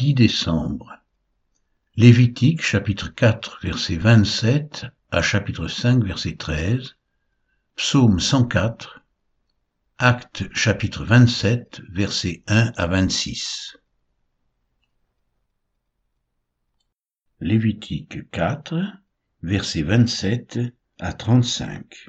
10 décembre. Lévitique chapitre 4 verset 27 à chapitre 5 verset 13. Psaume 104. Acte chapitre 27 verset 1 à 26. Lévitique 4 verset 27 à 35.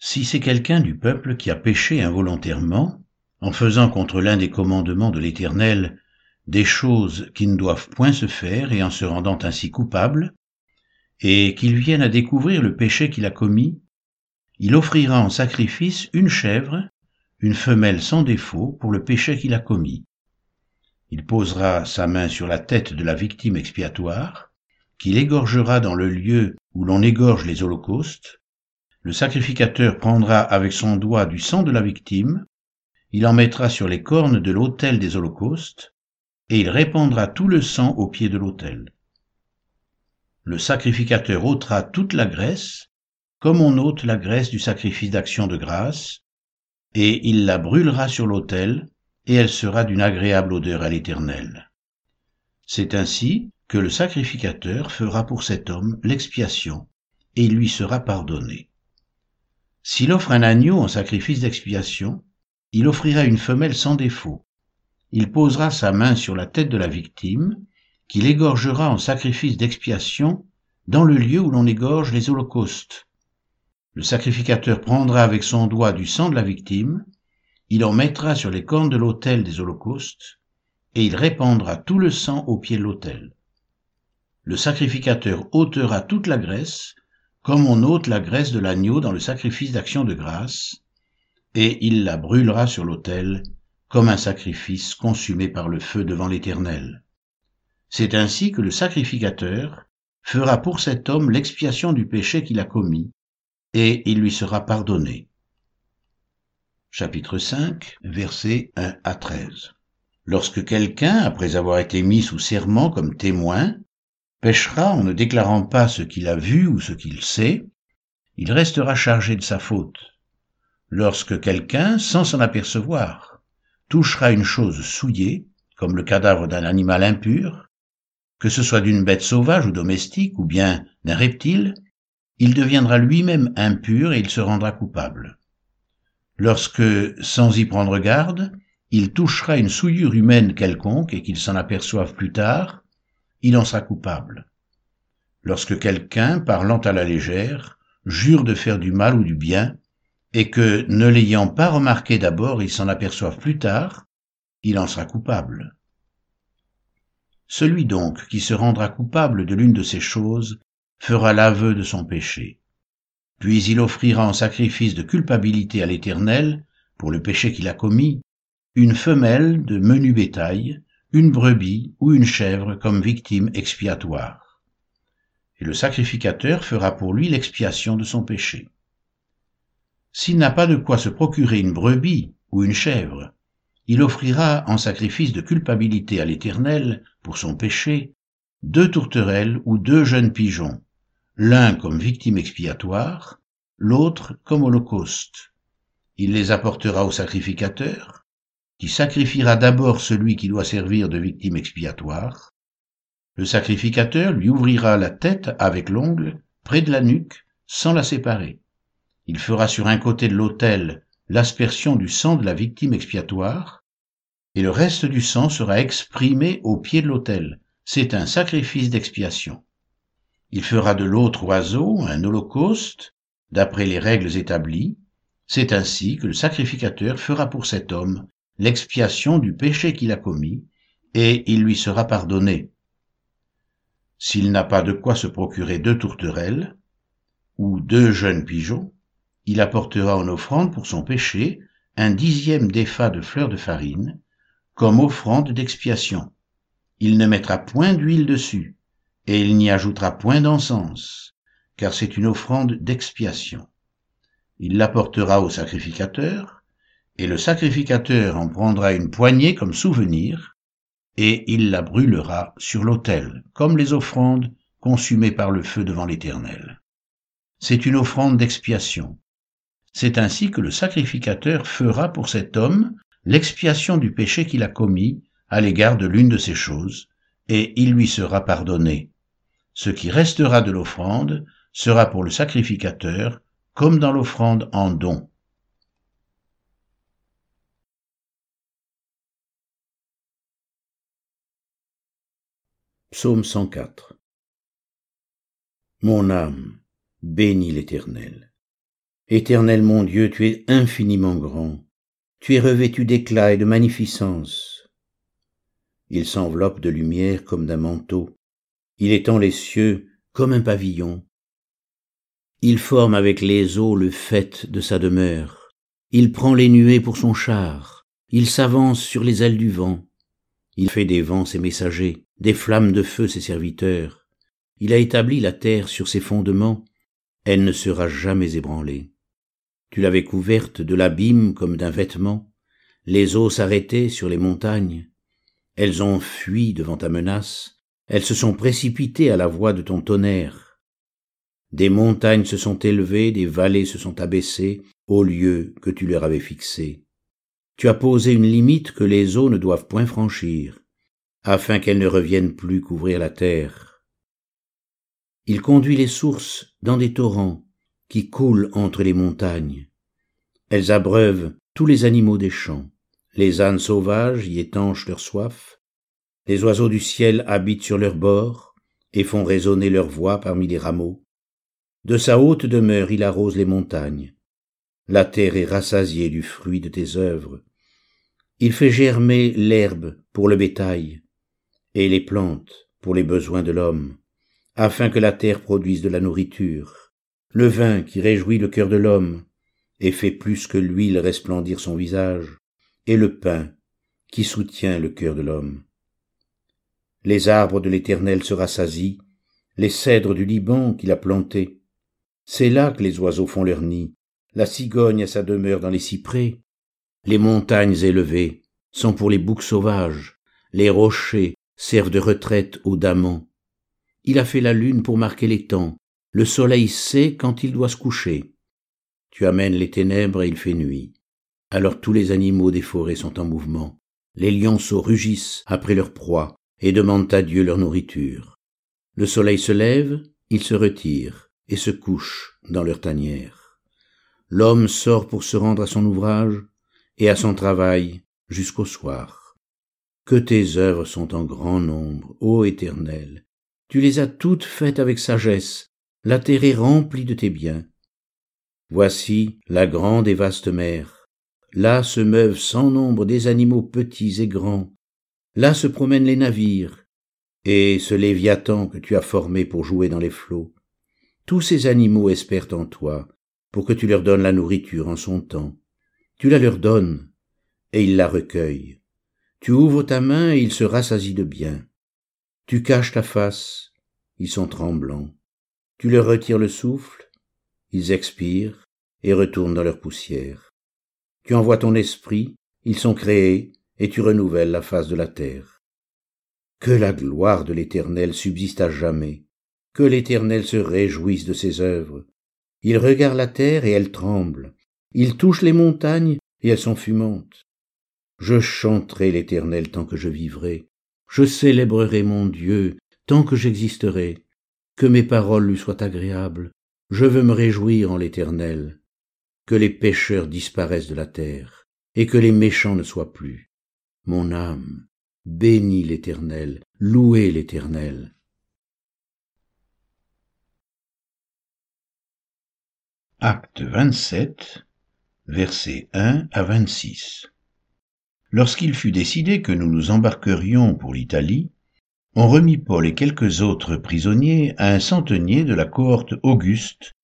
Si c'est quelqu'un du peuple qui a péché involontairement, en faisant contre l'un des commandements de l'Éternel des choses qui ne doivent point se faire et en se rendant ainsi coupable, et qu'il vienne à découvrir le péché qu'il a commis, il offrira en sacrifice une chèvre, une femelle sans défaut pour le péché qu'il a commis. Il posera sa main sur la tête de la victime expiatoire, qu'il égorgera dans le lieu où l'on égorge les holocaustes. Le sacrificateur prendra avec son doigt du sang de la victime, il en mettra sur les cornes de l'autel des holocaustes, et il répandra tout le sang au pied de l'autel. Le sacrificateur ôtera toute la graisse, comme on ôte la graisse du sacrifice d'action de grâce, et il la brûlera sur l'autel, et elle sera d'une agréable odeur à l'Éternel. C'est ainsi que le sacrificateur fera pour cet homme l'expiation, et il lui sera pardonné. S'il offre un agneau en sacrifice d'expiation, il offrira une femelle sans défaut, il posera sa main sur la tête de la victime, qu'il égorgera en sacrifice d'expiation dans le lieu où l'on égorge les holocaustes. Le sacrificateur prendra avec son doigt du sang de la victime, il en mettra sur les cornes de l'autel des holocaustes, et il répandra tout le sang au pied de l'autel. Le sacrificateur ôtera toute la graisse, comme on ôte la graisse de l'agneau dans le sacrifice d'action de grâce, et il la brûlera sur l'autel comme un sacrifice consumé par le feu devant l'Éternel. C'est ainsi que le sacrificateur fera pour cet homme l'expiation du péché qu'il a commis, et il lui sera pardonné. Chapitre 5, versets 1 à 13. Lorsque quelqu'un, après avoir été mis sous serment comme témoin, péchera en ne déclarant pas ce qu'il a vu ou ce qu'il sait, il restera chargé de sa faute. Lorsque quelqu'un, sans s'en apercevoir, touchera une chose souillée, comme le cadavre d'un animal impur, que ce soit d'une bête sauvage ou domestique, ou bien d'un reptile, il deviendra lui-même impur et il se rendra coupable. Lorsque, sans y prendre garde, il touchera une souillure humaine quelconque et qu'il s'en aperçoive plus tard, il en sera coupable. Lorsque quelqu'un, parlant à la légère, jure de faire du mal ou du bien, et que, ne l'ayant pas remarqué d'abord, il s'en aperçoive plus tard, il en sera coupable. Celui donc qui se rendra coupable de l'une de ces choses fera l'aveu de son péché. Puis il offrira en sacrifice de culpabilité à l'Éternel, pour le péché qu'il a commis, une femelle de menu bétail, une brebis ou une chèvre comme victime expiatoire. Et le sacrificateur fera pour lui l'expiation de son péché. S'il n'a pas de quoi se procurer une brebis ou une chèvre, il offrira en sacrifice de culpabilité à l'Éternel pour son péché deux tourterelles ou deux jeunes pigeons, l'un comme victime expiatoire, l'autre comme holocauste. Il les apportera au sacrificateur, qui sacrifiera d'abord celui qui doit servir de victime expiatoire. Le sacrificateur lui ouvrira la tête avec l'ongle près de la nuque sans la séparer. Il fera sur un côté de l'autel l'aspersion du sang de la victime expiatoire, et le reste du sang sera exprimé au pied de l'autel. C'est un sacrifice d'expiation. Il fera de l'autre oiseau un holocauste, d'après les règles établies. C'est ainsi que le sacrificateur fera pour cet homme l'expiation du péché qu'il a commis, et il lui sera pardonné. S'il n'a pas de quoi se procurer deux tourterelles, ou deux jeunes pigeons, il apportera en offrande pour son péché un dixième d'effa de fleurs de farine, comme offrande d'expiation. Il ne mettra point d'huile dessus, et il n'y ajoutera point d'encens, car c'est une offrande d'expiation. Il l'apportera au sacrificateur, et le sacrificateur en prendra une poignée comme souvenir, et il la brûlera sur l'autel, comme les offrandes consumées par le feu devant l'Éternel. C'est une offrande d'expiation, c'est ainsi que le sacrificateur fera pour cet homme l'expiation du péché qu'il a commis à l'égard de l'une de ces choses, et il lui sera pardonné. Ce qui restera de l'offrande sera pour le sacrificateur comme dans l'offrande en don. Psaume 104 Mon âme, bénis l'Éternel. Éternel mon Dieu, tu es infiniment grand. Tu es revêtu d'éclat et de magnificence. Il s'enveloppe de lumière comme d'un manteau. Il étend les cieux comme un pavillon. Il forme avec les eaux le fait de sa demeure. Il prend les nuées pour son char. Il s'avance sur les ailes du vent. Il fait des vents ses messagers, des flammes de feu ses serviteurs. Il a établi la terre sur ses fondements. Elle ne sera jamais ébranlée. Tu l'avais couverte de l'abîme comme d'un vêtement. Les eaux s'arrêtaient sur les montagnes. Elles ont fui devant ta menace. Elles se sont précipitées à la voix de ton tonnerre. Des montagnes se sont élevées, des vallées se sont abaissées au lieu que tu leur avais fixé. Tu as posé une limite que les eaux ne doivent point franchir, afin qu'elles ne reviennent plus couvrir la terre. Il conduit les sources dans des torrents qui coulent entre les montagnes. Elles abreuvent tous les animaux des champs. Les ânes sauvages y étanchent leur soif. Les oiseaux du ciel habitent sur leurs bords et font résonner leur voix parmi les rameaux. De sa haute demeure il arrose les montagnes. La terre est rassasiée du fruit de tes œuvres. Il fait germer l'herbe pour le bétail et les plantes pour les besoins de l'homme, afin que la terre produise de la nourriture, le vin qui réjouit le cœur de l'homme et fait plus que l'huile resplendir son visage, et le pain qui soutient le cœur de l'homme. Les arbres de l'Éternel se rassasient, les cèdres du Liban qu'il a plantés, c'est là que les oiseaux font leur nid, la cigogne a sa demeure dans les cyprès. Les montagnes élevées sont pour les boucs sauvages, les rochers servent de retraite aux damans. Il a fait la lune pour marquer les temps, le soleil sait quand il doit se coucher. Tu amènes les ténèbres et il fait nuit. Alors tous les animaux des forêts sont en mouvement. Les lionceaux rugissent après leur proie et demandent à Dieu leur nourriture. Le soleil se lève, il se retire et se couchent dans leur tanière. L'homme sort pour se rendre à son ouvrage et à son travail jusqu'au soir. Que tes œuvres sont en grand nombre, ô Éternel. Tu les as toutes faites avec sagesse, la terre est remplie de tes biens. Voici la grande et vaste mer. Là se meuvent sans nombre des animaux petits et grands. Là se promènent les navires, et ce léviathan que tu as formé pour jouer dans les flots. Tous ces animaux espèrent en toi, pour que tu leur donnes la nourriture en son temps. Tu la leur donnes, et ils la recueillent. Tu ouvres ta main et ils se rassasient de bien. Tu caches ta face, ils sont tremblants. Tu leur retires le souffle, ils expirent et retournent dans leur poussière. Tu envoies ton esprit, ils sont créés, et tu renouvelles la face de la terre. Que la gloire de l'Éternel subsiste à jamais, que l'Éternel se réjouisse de ses œuvres. Il regarde la terre et elle tremble. Il touche les montagnes et elles sont fumantes. Je chanterai l'Éternel tant que je vivrai. Je célébrerai mon Dieu tant que j'existerai. Que mes paroles lui soient agréables. Je veux me réjouir en l'Éternel. Que les pécheurs disparaissent de la terre et que les méchants ne soient plus. Mon âme, bénis l'Éternel, louez l'Éternel. Acte 27, versets 1 à 26. Lorsqu'il fut décidé que nous nous embarquerions pour l'Italie, on remit Paul et quelques autres prisonniers à un centenier de la cohorte Auguste,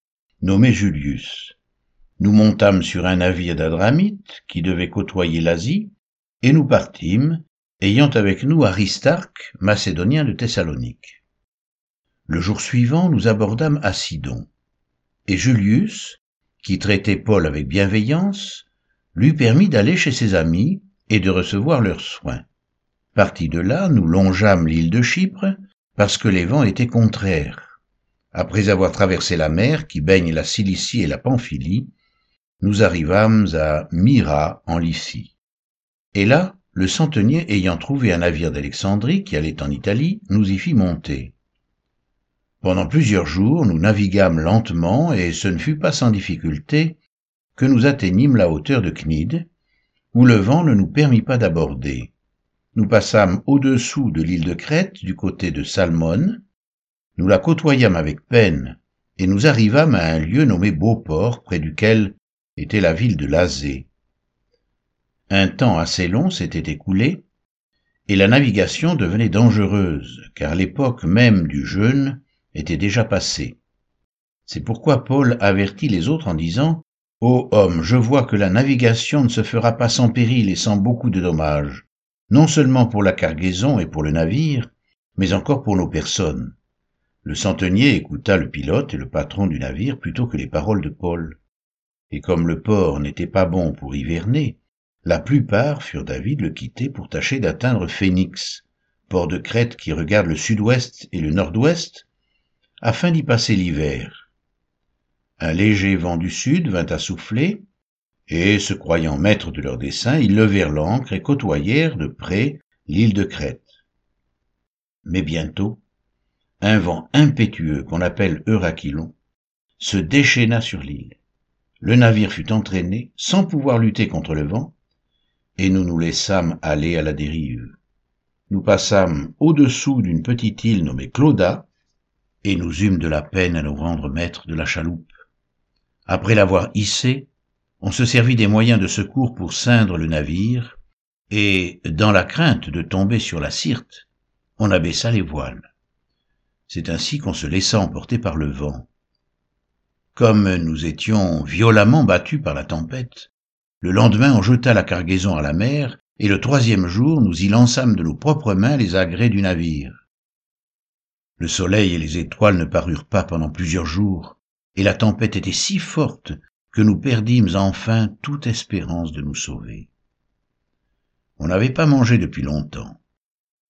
nommé Julius. Nous montâmes sur un navire d'Adramite qui devait côtoyer l'Asie, et nous partîmes, ayant avec nous Aristarque, macédonien de Thessalonique. Le jour suivant, nous abordâmes à Sidon et Julius, qui traitait Paul avec bienveillance, lui permit d'aller chez ses amis et de recevoir leurs soins. Partis de là, nous longeâmes l'île de Chypre, parce que les vents étaient contraires. Après avoir traversé la mer qui baigne la Cilicie et la Pamphylie, nous arrivâmes à Myra en Lycie. Et là, le centenier ayant trouvé un navire d'Alexandrie qui allait en Italie, nous y fit monter. Pendant plusieurs jours, nous naviguâmes lentement, et ce ne fut pas sans difficulté que nous atteignîmes la hauteur de Cnide, où le vent ne nous permit pas d'aborder. Nous passâmes au-dessous de l'île de Crète, du côté de Salmone, nous la côtoyâmes avec peine, et nous arrivâmes à un lieu nommé Beauport, près duquel était la ville de Lazé. Un temps assez long s'était écoulé, et la navigation devenait dangereuse, car l'époque même du jeûne était déjà passée. C'est pourquoi Paul avertit les autres en disant Ô homme, je vois que la navigation ne se fera pas sans péril et sans beaucoup de dommages, non seulement pour la cargaison et pour le navire, mais encore pour nos personnes. Le centenier écouta le pilote et le patron du navire plutôt que les paroles de Paul. Et comme le port n'était pas bon pour hiverner, la plupart furent d'avis de le quitter pour tâcher d'atteindre Phénix, port de Crète qui regarde le sud-ouest et le nord-ouest, afin d'y passer l'hiver. Un léger vent du sud vint à souffler, et, se croyant maîtres de leur dessein, ils levèrent l'ancre et côtoyèrent de près l'île de Crète. Mais bientôt, un vent impétueux qu'on appelle Euraquilon se déchaîna sur l'île. Le navire fut entraîné sans pouvoir lutter contre le vent, et nous nous laissâmes aller à la dérive. Nous passâmes au-dessous d'une petite île nommée Clauda, et nous eûmes de la peine à nous rendre maîtres de la chaloupe. Après l'avoir hissé, on se servit des moyens de secours pour ceindre le navire, et, dans la crainte de tomber sur la Syrte, on abaissa les voiles. C'est ainsi qu'on se laissa emporter par le vent. Comme nous étions violemment battus par la tempête, le lendemain on jeta la cargaison à la mer, et le troisième jour nous y lançâmes de nos propres mains les agrès du navire. Le soleil et les étoiles ne parurent pas pendant plusieurs jours, et la tempête était si forte que nous perdîmes enfin toute espérance de nous sauver. On n'avait pas mangé depuis longtemps.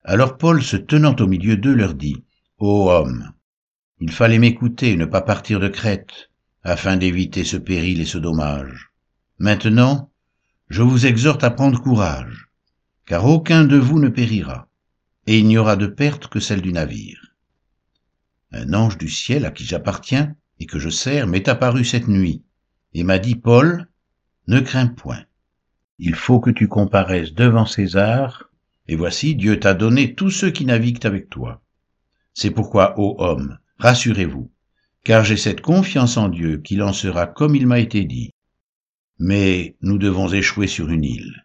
Alors Paul, se tenant au milieu d'eux, leur dit, Ô homme, il fallait m'écouter et ne pas partir de Crète, afin d'éviter ce péril et ce dommage. Maintenant, je vous exhorte à prendre courage, car aucun de vous ne périra, et il n'y aura de perte que celle du navire. Un ange du ciel à qui j'appartiens et que je sers m'est apparu cette nuit, et m'a dit, Paul, ne crains point. Il faut que tu comparaisses devant César, et voici Dieu t'a donné tous ceux qui naviguent avec toi. C'est pourquoi, ô homme, rassurez-vous, car j'ai cette confiance en Dieu qu'il en sera comme il m'a été dit. Mais nous devons échouer sur une île.